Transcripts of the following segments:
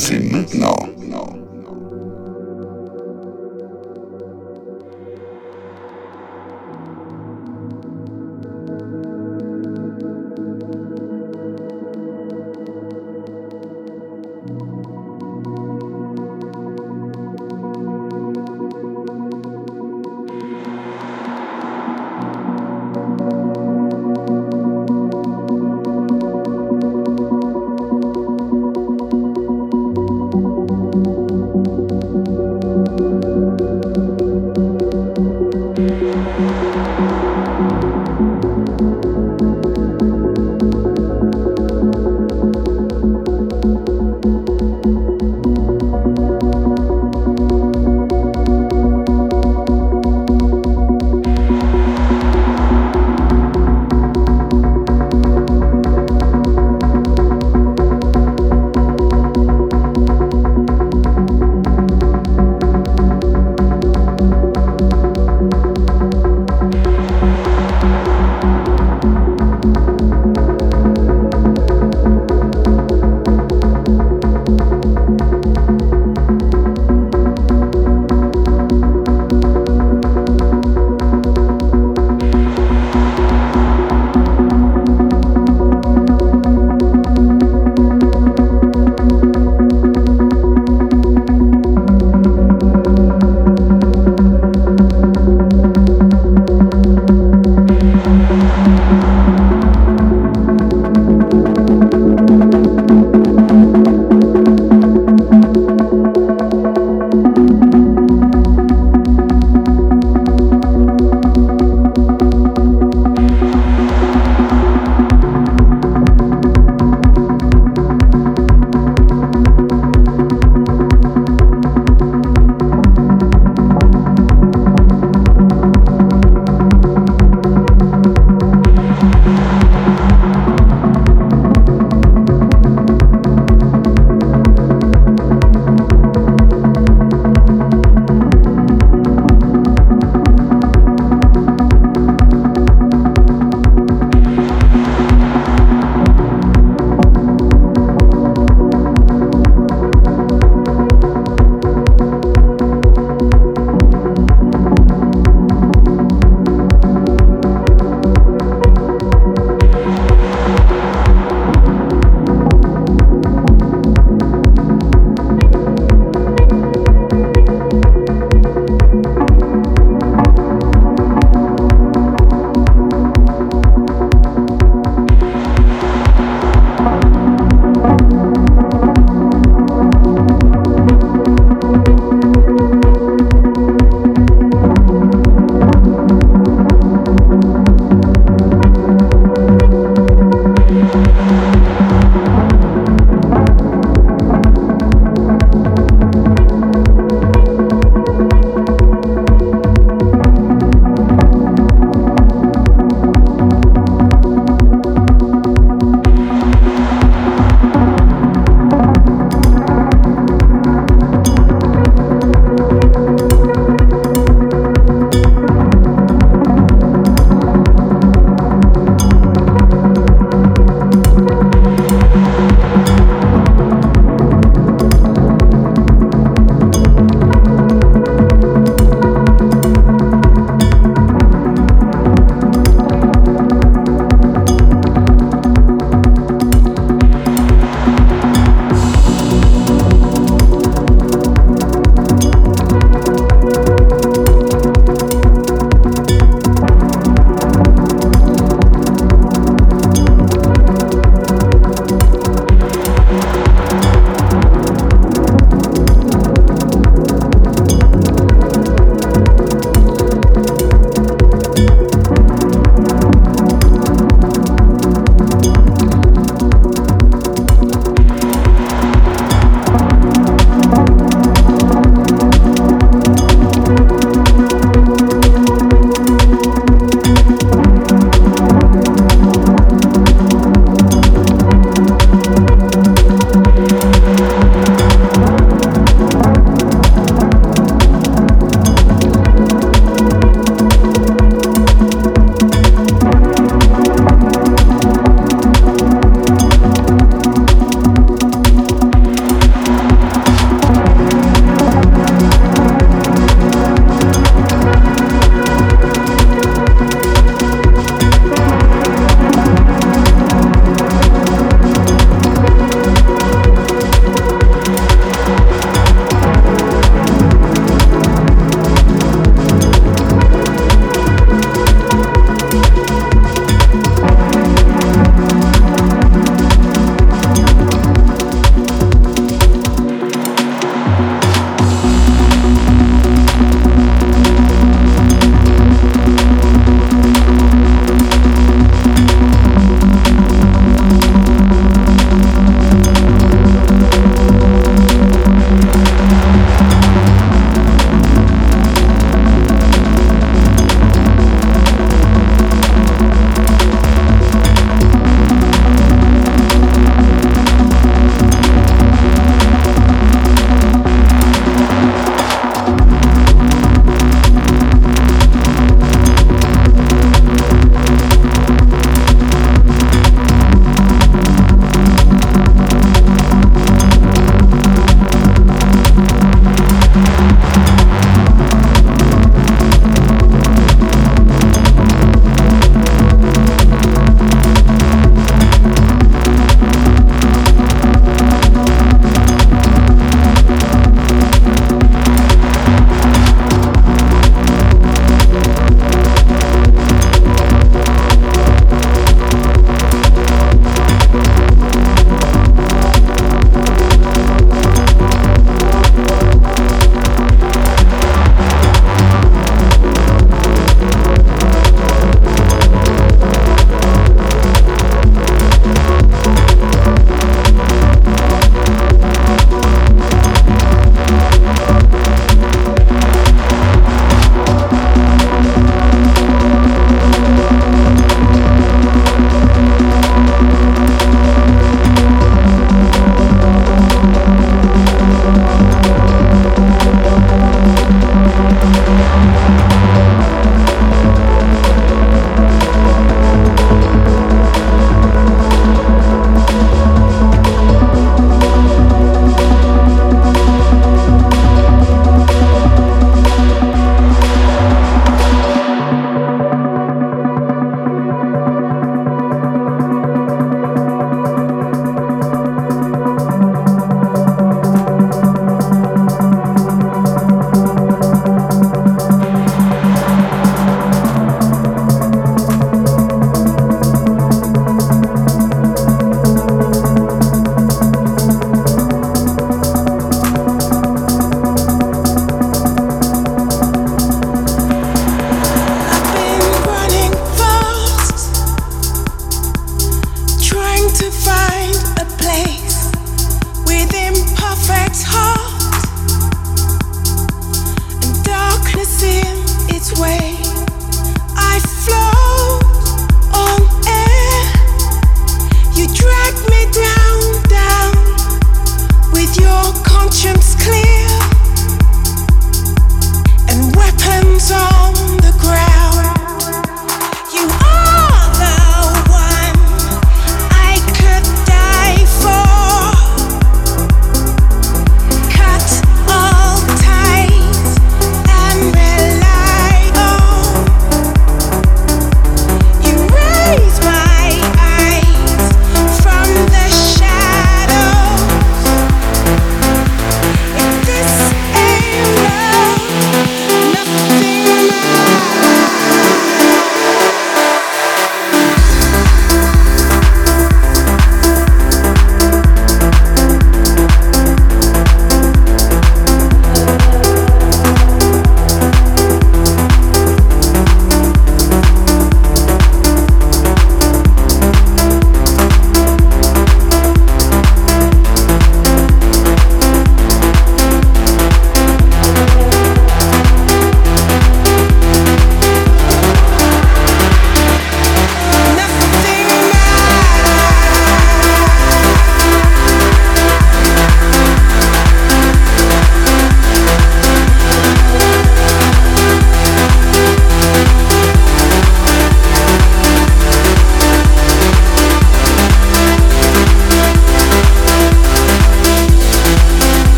C'est maintenant.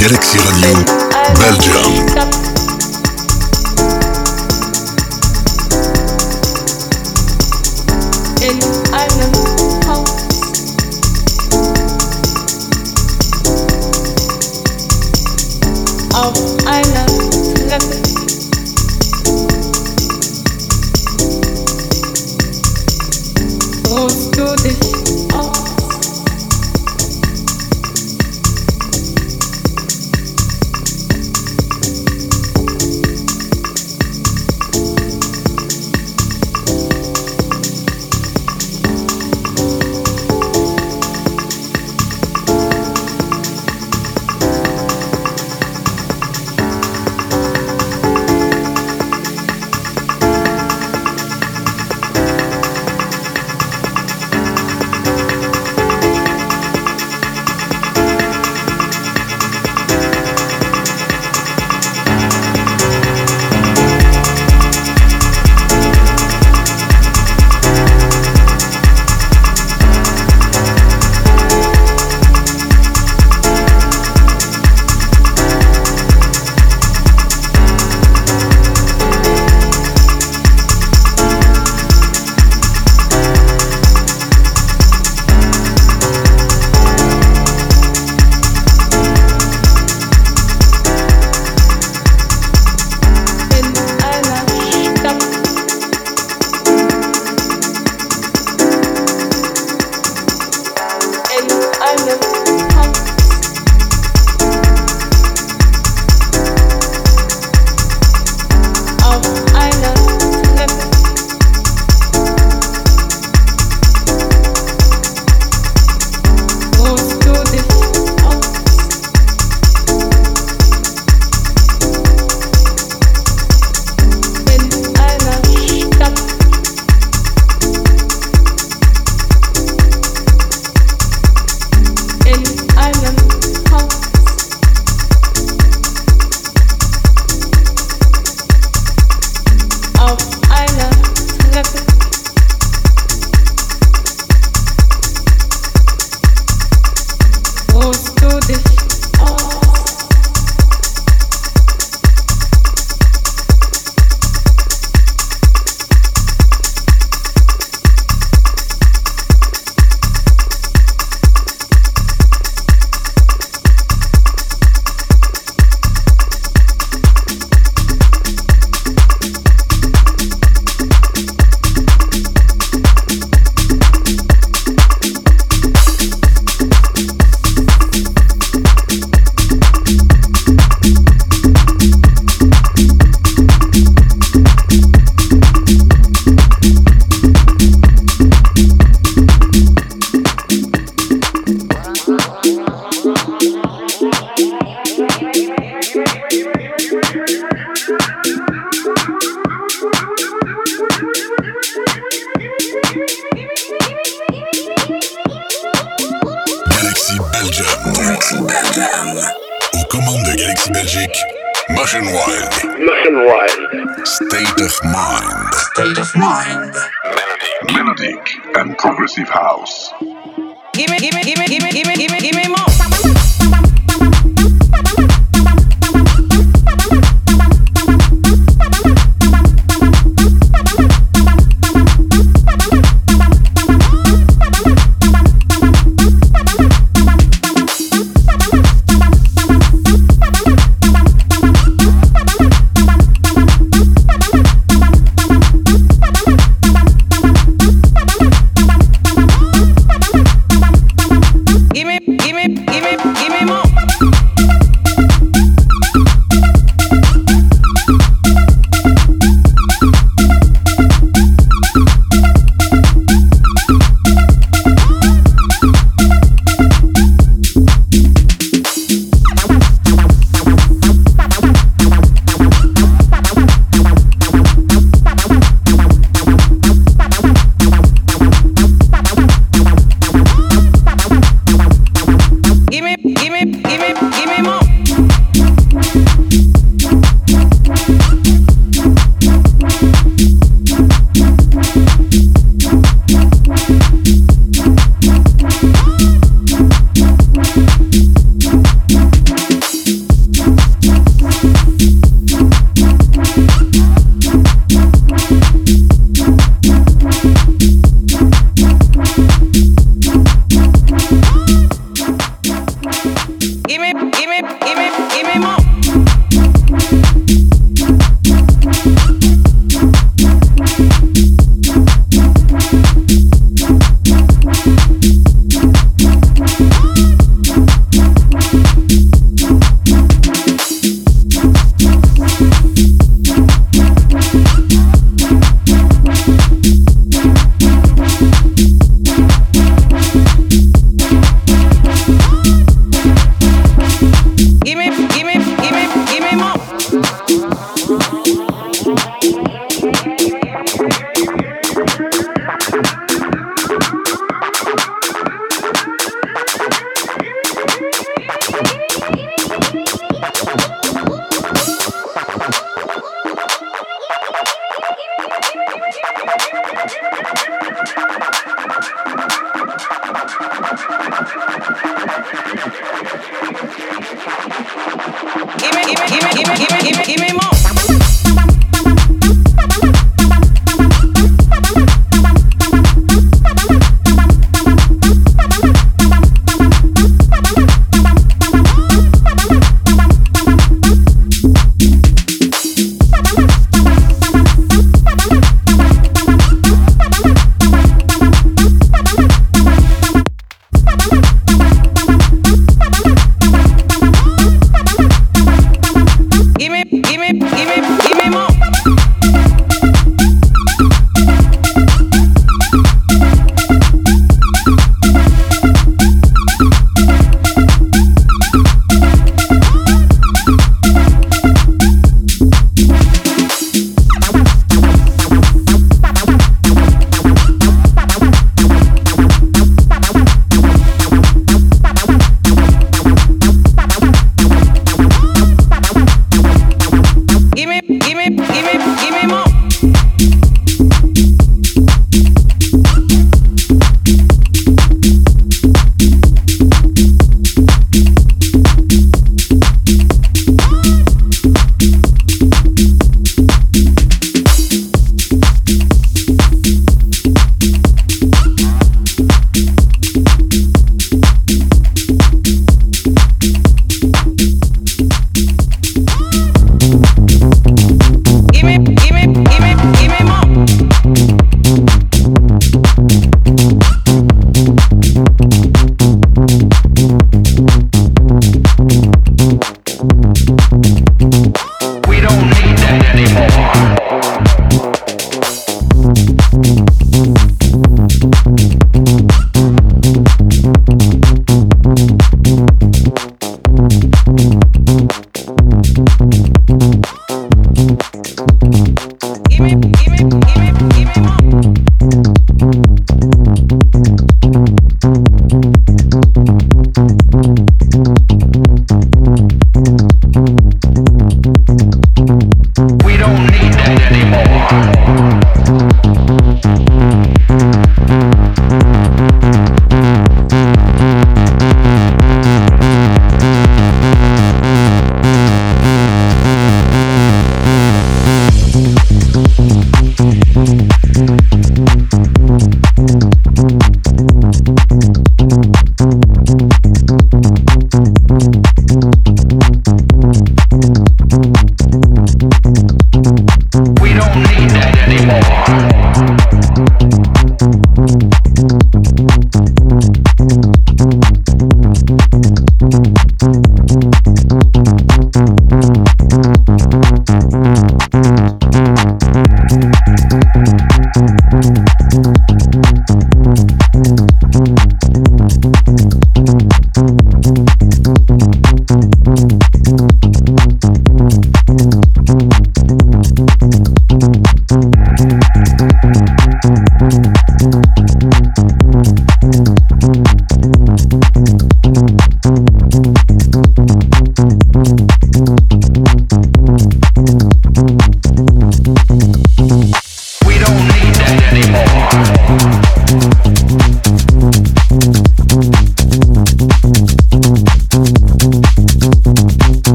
Galaxy Radio, Belgium. and progressive house. Give me, give me, give me, give me, give me, give me more.